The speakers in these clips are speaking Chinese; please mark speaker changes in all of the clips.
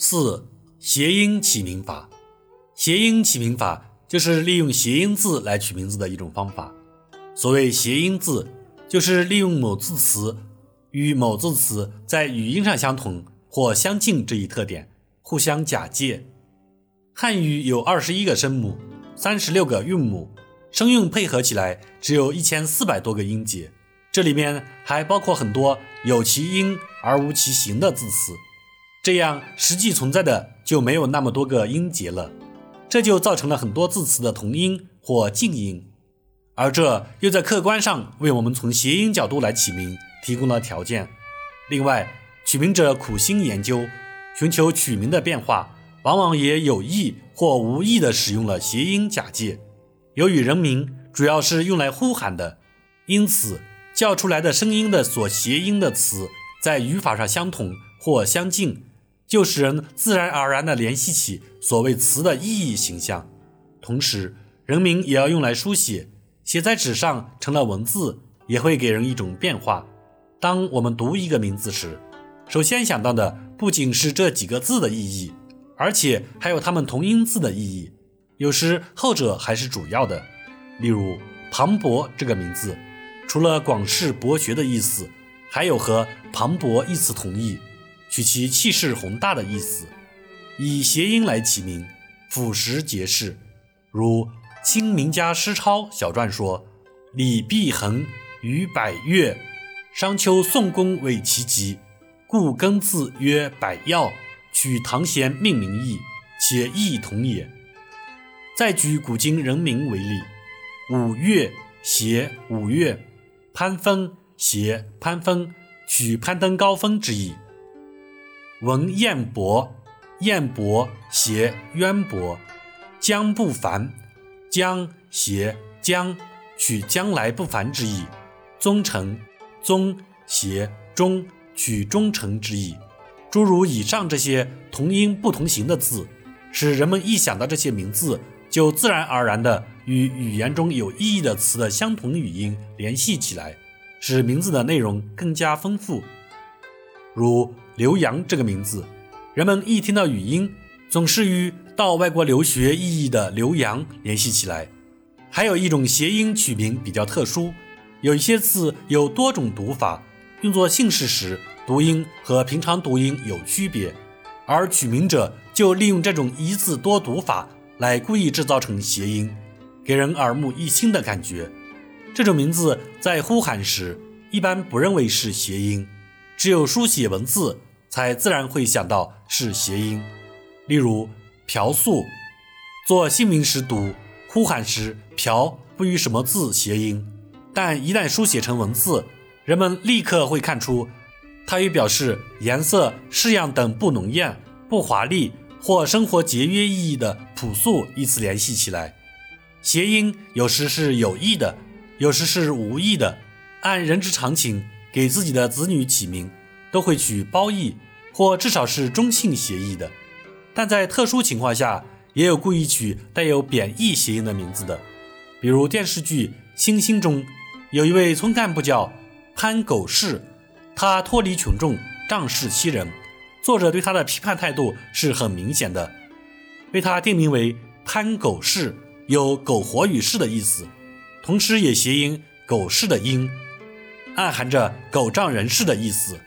Speaker 1: 四、谐音起名法。谐音起名法就是利用谐音字来取名字的一种方法。所谓谐音字，就是利用某字词与某字词在语音上相同或相近这一特点，互相假借。汉语有二十一个声母，三十六个韵母，声韵配合起来只有一千四百多个音节。这里面还包括很多有其音而无其形的字词。这样实际存在的就没有那么多个音节了，这就造成了很多字词的同音或近音，而这又在客观上为我们从谐音角度来起名提供了条件。另外，取名者苦心研究，寻求取名的变化，往往也有意或无意地使用了谐音假借。由于人名主要是用来呼喊的，因此叫出来的声音的所谐音的词在语法上相同或相近。就使人自然而然地联系起所谓词的意义形象，同时人名也要用来书写，写在纸上成了文字，也会给人一种变化。当我们读一个名字时，首先想到的不仅是这几个字的意义，而且还有它们同音字的意义，有时后者还是主要的。例如庞博这个名字，除了广式博学的意思，还有和磅礴一词同义。取其气势宏大的意思，以谐音来起名，俯拾皆是。如清名家施超小传说：“李必衡于百越，商丘宋公为其疾，故更字曰百药，取唐贤命名义，且异同也。”再举古今人名为例，五岳谐五岳，攀峰谐攀峰，取攀登高峰之意。文彦博，彦博谐渊博，将不凡，将谐将，取将来不凡之意。忠诚，宗谐忠，取忠诚之意。诸如以上这些同音不同形的字，使人们一想到这些名字，就自然而然地与语言中有意义的词的相同语音联系起来，使名字的内容更加丰富。如刘洋这个名字，人们一听到语音，总是与到外国留学意义的刘洋联系起来。还有一种谐音取名比较特殊，有一些字有多种读法，用作姓氏时读音和平常读音有区别，而取名者就利用这种一字多读法来故意制造成谐音，给人耳目一新的感觉。这种名字在呼喊时一般不认为是谐音。只有书写文字，才自然会想到是谐音。例如“朴素”，做姓名时读，呼喊时“朴”不与什么字谐音，但一旦书写成文字，人们立刻会看出，它与表示颜色、式样等不浓艳、不华丽或生活节约意义的“朴素”一词联系起来。谐音有时是有意的，有时是无意的，按人之常情。给自己的子女起名，都会取褒义或至少是中性谐义的，但在特殊情况下，也有故意取带有贬义谐音的名字的。比如电视剧《星星》中，有一位村干部叫潘狗氏，他脱离群众，仗势欺人，作者对他的批判态度是很明显的，为他定名为潘狗氏，有苟活于世的意思，同时也谐音狗氏的音。暗含着狗仗人势的意思。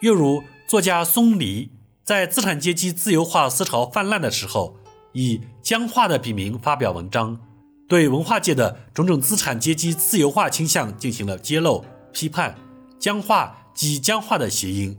Speaker 1: 又如作家松梨在资产阶级自由化思潮泛滥的时候，以僵化的笔名发表文章，对文化界的种种资产阶级自由化倾向进行了揭露、批判。僵化即僵化的谐音，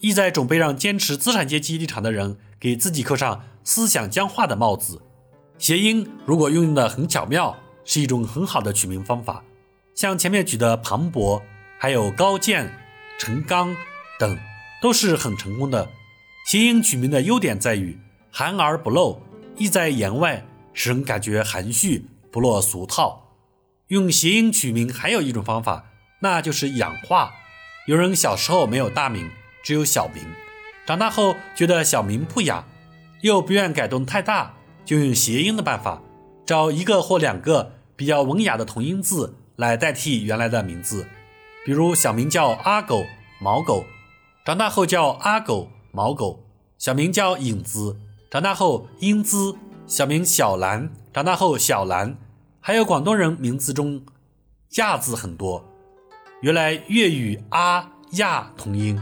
Speaker 1: 意在准备让坚持资产阶级立场的人给自己扣上思想僵化的帽子。谐音如果运用的很巧妙，是一种很好的取名方法。像前面举的磅礴。还有高健、陈刚等都是很成功的。谐音取名的优点在于含而不露，意在言外，使人感觉含蓄，不落俗套。用谐音取名还有一种方法，那就是养化。有人小时候没有大名，只有小名，长大后觉得小名不雅，又不愿改动太大，就用谐音的办法，找一个或两个比较文雅的同音字来代替原来的名字。比如小名叫阿狗、毛狗，长大后叫阿狗、毛狗，小名叫影子，长大后英姿；小名小兰，长大后小兰。还有广东人名字中“亚”字很多，原来粤语阿亚同音。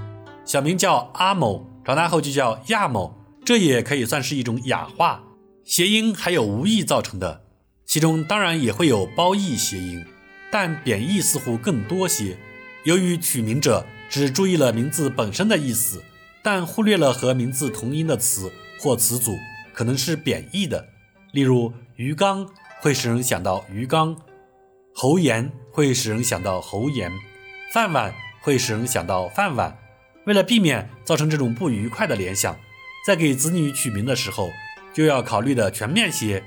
Speaker 1: 小名叫阿某，长大后就叫亚某，这也可以算是一种雅化。谐音还有无意造成的，其中当然也会有褒义谐音，但贬义似乎更多些。由于取名者只注意了名字本身的意思，但忽略了和名字同音的词或词组可能是贬义的。例如鱼缸会使人想到鱼缸，喉炎会使人想到喉炎，饭碗会使人想到饭碗。为了避免造成这种不愉快的联想，在给子女取名的时候。就要考虑的全面些，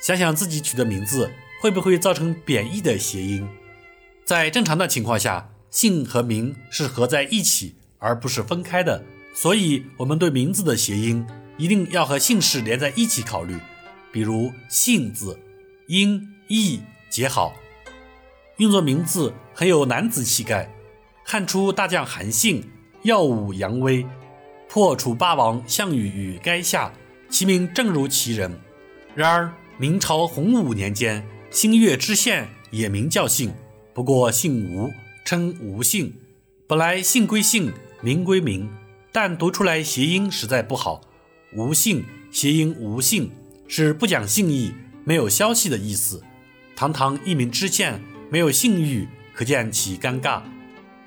Speaker 1: 想想自己取的名字会不会造成贬义的谐音。在正常的情况下，姓和名是合在一起，而不是分开的。所以，我们对名字的谐音一定要和姓氏连在一起考虑。比如“姓”字，音、义结好，用作名字很有男子气概。汉初大将韩信耀武扬威，破楚霸王项羽于垓下。其名正如其人。然而明朝洪武年间，新月知县也名叫姓，不过姓吴，称吴姓。本来姓归姓，名归名，但读出来谐音实在不好。吴姓谐音无姓，是不讲信义、没有消息的意思。堂堂一名知县，没有信誉，可见其尴尬。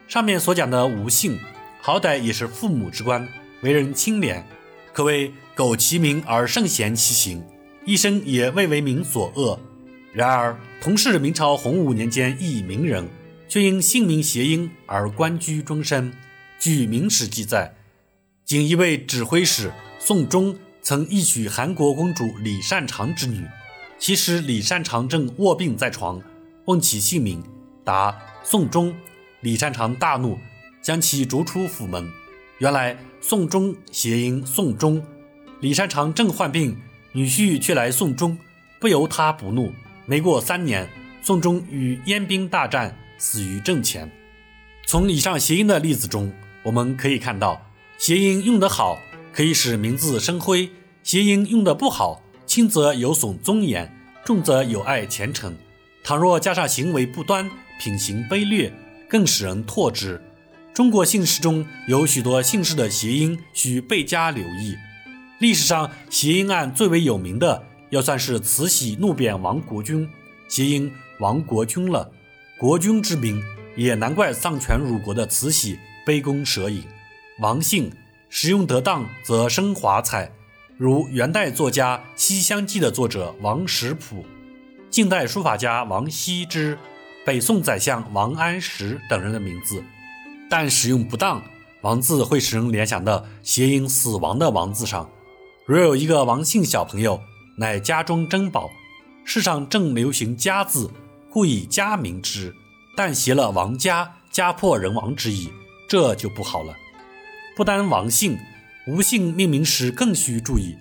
Speaker 1: 上面所讲的吴姓，好歹也是父母之官，为人清廉。可谓苟其名而圣贤其行，一生也未为民所恶。然而，同是明朝洪武年间一名人，却因姓名谐音而官居终身。据《明史》记载，仅一位指挥使宋忠曾一娶韩国公主李善长之女。其实李善长正卧病在床，问其姓名，答宋忠。李善长大怒，将其逐出府门。原来宋忠谐音宋忠，李善长正患病，女婿却来送终，不由他不怒。没过三年，宋忠与燕兵大战，死于阵前。从以上谐音的例子中，我们可以看到，谐音用得好，可以使名字生辉；谐音用得不好，轻则有损尊严，重则有碍前程。倘若加上行为不端、品行卑劣，更使人唾之。中国姓氏中有许多姓氏的谐音需倍加留意。历史上谐音案最为有名的，要算是慈禧怒贬王国君，谐音王国君了。国君之名，也难怪丧权辱国的慈禧杯弓蛇影。王姓使用得当，则生华彩，如元代作家《西厢记》的作者王实甫，近代书法家王羲之，北宋宰相王安石等人的名字。但使用不当，王字会使人联想到谐音死亡的王字上。若有一个王姓小朋友，乃家中珍宝，世上正流行家字，故以家名之，但携了王家，家破人亡之意，这就不好了。不单王姓，吴姓命名时更需注意，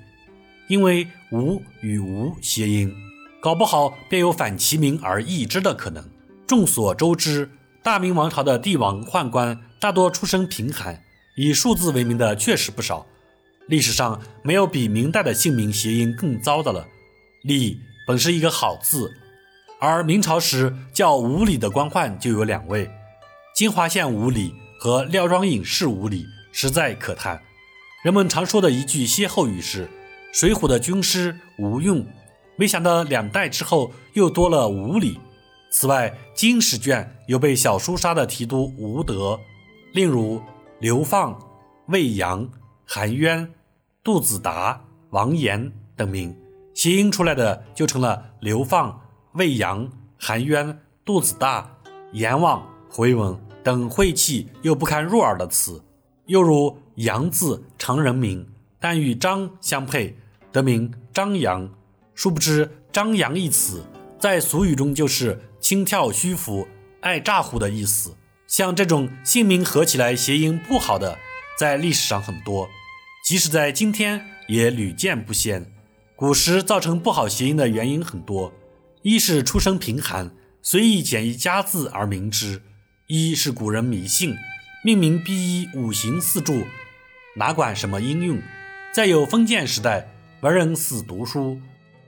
Speaker 1: 因为吴与吴谐音，搞不好便有反其名而易之的可能。众所周知。大明王朝的帝王宦官大多出身贫寒，以数字为名的确实不少。历史上没有比明代的姓名谐音更糟的了。李本是一个好字，而明朝时叫吴里的官宦就有两位：金华县吴里和廖庄隐士吴里，实在可叹。人们常说的一句歇后语是“水浒的军师吴用”，没想到两代之后又多了吴里。此外，金史卷有被小书杀的提督吴德，另如刘放、魏阳、韩渊、杜子达、王延等名，谐音出来的就成了刘放、魏阳、韩渊、肚子大、阎王、回文等晦气又不堪入耳的词。又如杨字常人名，但与张相配，得名张扬。殊不知张扬一词在俗语中就是。轻佻虚浮、爱咋呼的意思，像这种姓名合起来谐音不好的，在历史上很多，即使在今天也屡见不鲜。古时造成不好谐音的原因很多，一是出身贫寒，随意简一家字而名之；一是古人迷信，命名必依五行四柱，哪管什么应用，再有封建时代，文人死读书，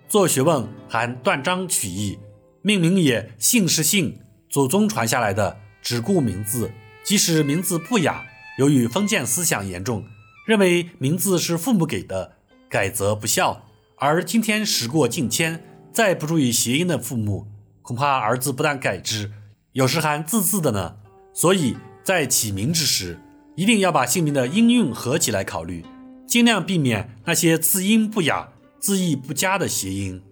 Speaker 1: 做学问还断章取义，命名也姓是姓，祖宗传下来的，只顾名字，即使名字不雅，由于封建思想严重，认为名字是父母给的，改则不孝。而今天时过境迁，再不注意谐音的父母，恐怕儿子不但改之，有时还字字的呢。所以在起名之时，一定要把姓名的音韵合起来考虑，尽量避免那些字音不雅、字意不佳的谐音。